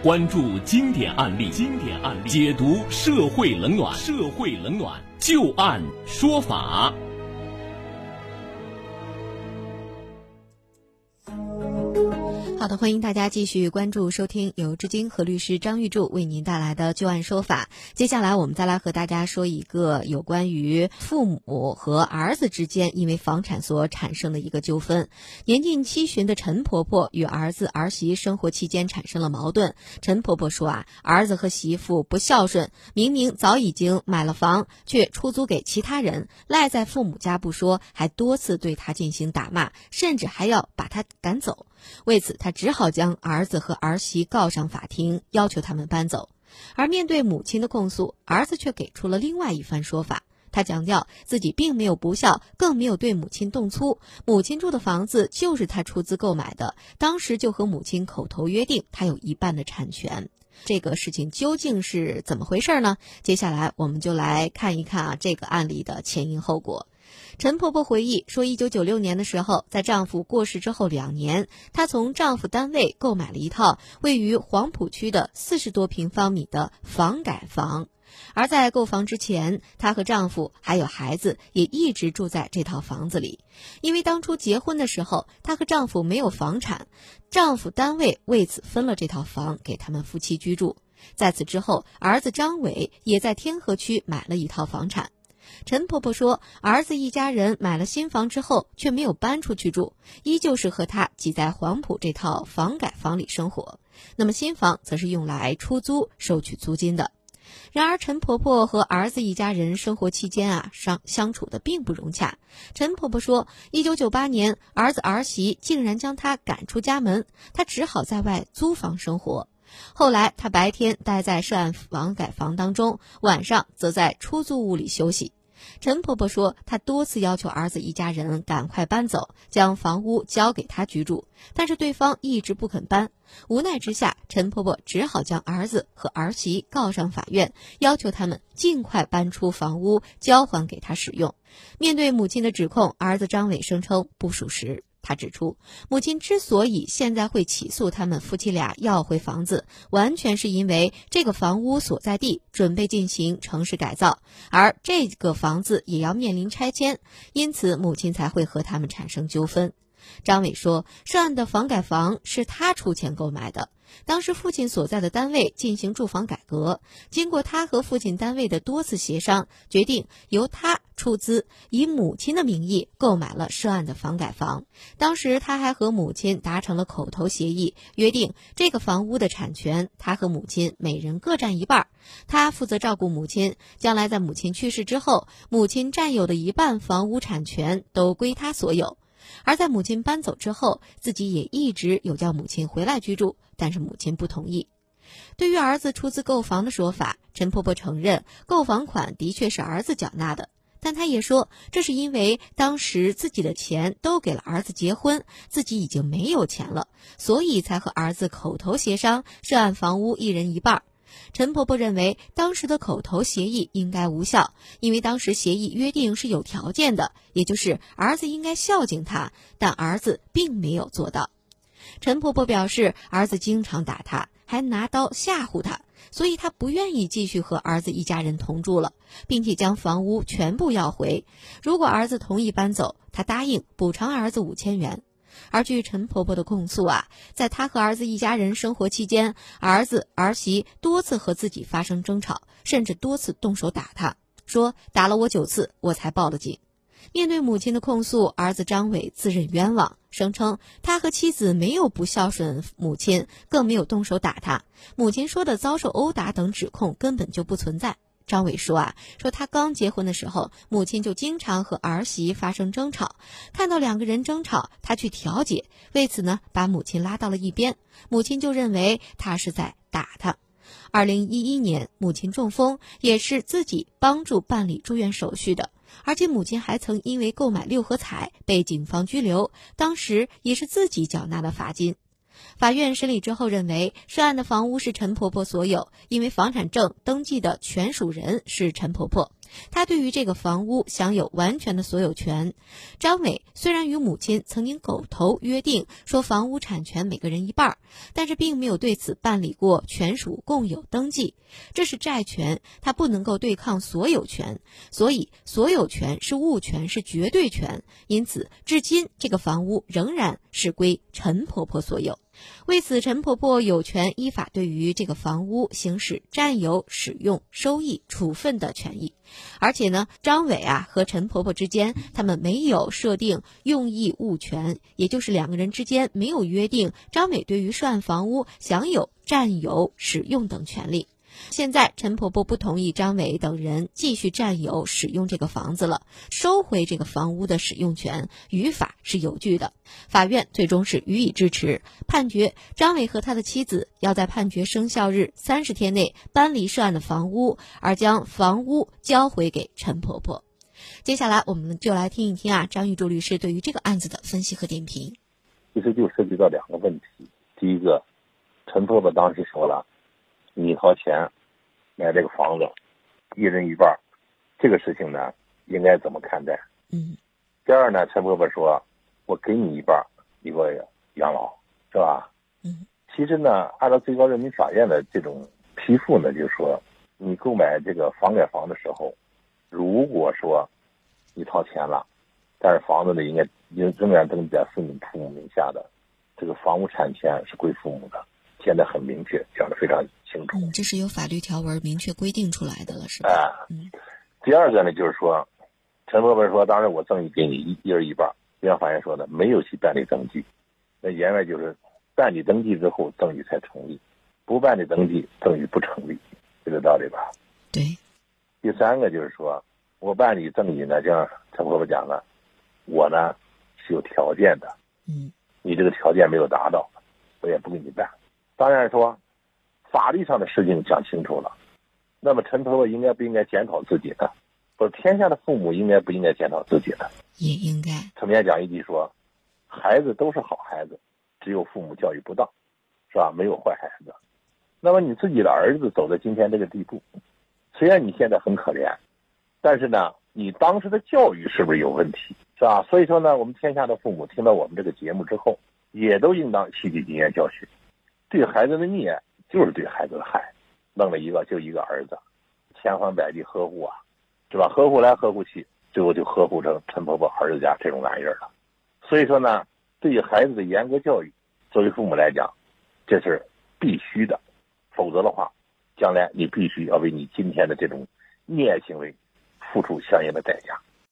关注经典案例，经典案例解读社会冷暖，社会冷暖就案说法。好的，欢迎大家继续关注收听由知金和律师张玉柱为您带来的旧案说法。接下来我们再来和大家说一个有关于父母和儿子之间因为房产所产生的一个纠纷。年近七旬的陈婆婆与儿子儿媳生活期间产生了矛盾。陈婆婆说啊，儿子和媳妇不孝顺，明明早已经买了房，却出租给其他人，赖在父母家不说，还多次对他进行打骂，甚至还要把他赶走。为此，他只好将儿子和儿媳告上法庭，要求他们搬走。而面对母亲的控诉，儿子却给出了另外一番说法。他强调自己并没有不孝，更没有对母亲动粗。母亲住的房子就是他出资购买的，当时就和母亲口头约定，他有一半的产权。这个事情究竟是怎么回事呢？接下来我们就来看一看啊这个案例的前因后果。陈婆婆回忆说，一九九六年的时候，在丈夫过世之后两年，她从丈夫单位购买了一套位于黄浦区的四十多平方米的房改房。而在购房之前，她和丈夫还有孩子也一直住在这套房子里。因为当初结婚的时候，她和丈夫没有房产，丈夫单位为此分了这套房给他们夫妻居住。在此之后，儿子张伟也在天河区买了一套房产。陈婆婆说，儿子一家人买了新房之后，却没有搬出去住，依旧是和她挤在黄埔这套房改房里生活。那么新房则是用来出租收取租金的。然而，陈婆婆和儿子一家人生活期间啊，相相处的并不融洽。陈婆婆说，一九九八年，儿子儿媳竟然将她赶出家门，她只好在外租房生活。后来，她白天待在涉案房改房当中，晚上则在出租屋里休息。陈婆婆说，她多次要求儿子一家人赶快搬走，将房屋交给她居住，但是对方一直不肯搬。无奈之下，陈婆婆只好将儿子和儿媳告上法院，要求他们尽快搬出房屋，交还给她使用。面对母亲的指控，儿子张伟声称不属实。他指出，母亲之所以现在会起诉他们夫妻俩要回房子，完全是因为这个房屋所在地准备进行城市改造，而这个房子也要面临拆迁，因此母亲才会和他们产生纠纷。张伟说，涉案的房改房是他出钱购买的。当时父亲所在的单位进行住房改革，经过他和父亲单位的多次协商，决定由他出资，以母亲的名义购买了涉案的房改房。当时他还和母亲达成了口头协议，约定这个房屋的产权，他和母亲每人各占一半，他负责照顾母亲，将来在母亲去世之后，母亲占有的一半房屋产权都归他所有。而在母亲搬走之后，自己也一直有叫母亲回来居住，但是母亲不同意。对于儿子出资购房的说法，陈婆婆承认购房款的确是儿子缴纳的，但她也说这是因为当时自己的钱都给了儿子结婚，自己已经没有钱了，所以才和儿子口头协商涉案房屋一人一半。陈婆婆认为，当时的口头协议应该无效，因为当时协议约定是有条件的，也就是儿子应该孝敬她，但儿子并没有做到。陈婆婆表示，儿子经常打她，还拿刀吓唬她，所以她不愿意继续和儿子一家人同住了，并且将房屋全部要回。如果儿子同意搬走，她答应补偿儿子五千元。而据陈婆婆的控诉啊，在她和儿子一家人生活期间，儿子儿媳多次和自己发生争吵，甚至多次动手打她，说打了我九次，我才报了警。面对母亲的控诉，儿子张伟自认冤枉，声称他和妻子没有不孝顺母亲，更没有动手打他，母亲说的遭受殴打等指控根本就不存在。张伟说啊，说他刚结婚的时候，母亲就经常和儿媳发生争吵，看到两个人争吵，他去调解，为此呢，把母亲拉到了一边，母亲就认为他是在打他。二零一一年，母亲中风，也是自己帮助办理住院手续的，而且母亲还曾因为购买六合彩被警方拘留，当时也是自己缴纳了罚金。法院审理之后认为，涉案的房屋是陈婆婆所有，因为房产证登记的权属人是陈婆婆。她对于这个房屋享有完全的所有权。张伟虽然与母亲曾经口头约定说房屋产权每个人一半，但是并没有对此办理过权属共有登记。这是债权，它不能够对抗所有权，所以所有权是物权，是绝对权。因此，至今这个房屋仍然是归陈婆婆所有。为此，陈婆婆有权依法对于这个房屋行使占有、使用、收益、处分的权益。而且呢，张伟啊和陈婆婆之间，他们没有设定用益物权，也就是两个人之间没有约定张伟对于涉案房屋享有占有、使用等权利。现在陈婆婆不同意张伟等人继续占有使用这个房子了，收回这个房屋的使用权，于法是有据的。法院最终是予以支持，判决张伟和他的妻子要在判决生效日三十天内搬离涉案的房屋，而将房屋交回给陈婆婆。接下来我们就来听一听啊，张玉柱律师对于这个案子的分析和点评。其实就涉及到两个问题，第一个，陈婆婆当时说了。你掏钱买这个房子，一人一半，这个事情呢，应该怎么看待？嗯。第二呢，陈伯伯说，我给你一半，一个养老，是吧？嗯。其实呢，按照最高人民法院的这种批复呢，就是说，你购买这个房改房的时候，如果说你掏钱了，但是房子呢，应该仍仍然登记在父母父母名下的，这个房屋产权是归父母的。现在很明确，讲的非常清楚。嗯，这是有法律条文明确规定出来的了，是吧？第二个呢，就是说，陈伯伯说，当然我赠与给你一一人一半。就像法院说的，没有去办理登记，那言外就是办理登记之后赠与才成立，不办理登记赠与不成立，这个道理吧？对。第三个就是说，我办理赠与呢，就像陈伯伯讲的，我呢是有条件的。嗯。你这个条件没有达到，我也不给你办。当然说，法律上的事情讲清楚了，那么陈婆婆应该不应该检讨自己呢？或者天下的父母应该不应该检讨自己呢？也应该。陈面讲一句说，孩子都是好孩子，只有父母教育不当，是吧？没有坏孩子。那么你自己的儿子走到今天这个地步，虽然你现在很可怜，但是呢，你当时的教育是不是有问题，是吧？所以说呢，我们天下的父母听到我们这个节目之后，也都应当吸取经验教训。对孩子的溺就是对孩子的害，弄了一个就一个儿子，千方百计呵护啊，是吧？呵护来呵护去，最后就呵护成陈婆婆儿子家这种玩意儿了。所以说呢，对于孩子的严格教育，作为父母来讲，这是必须的，否则的话，将来你必须要为你今天的这种溺爱行为付出相应的代价。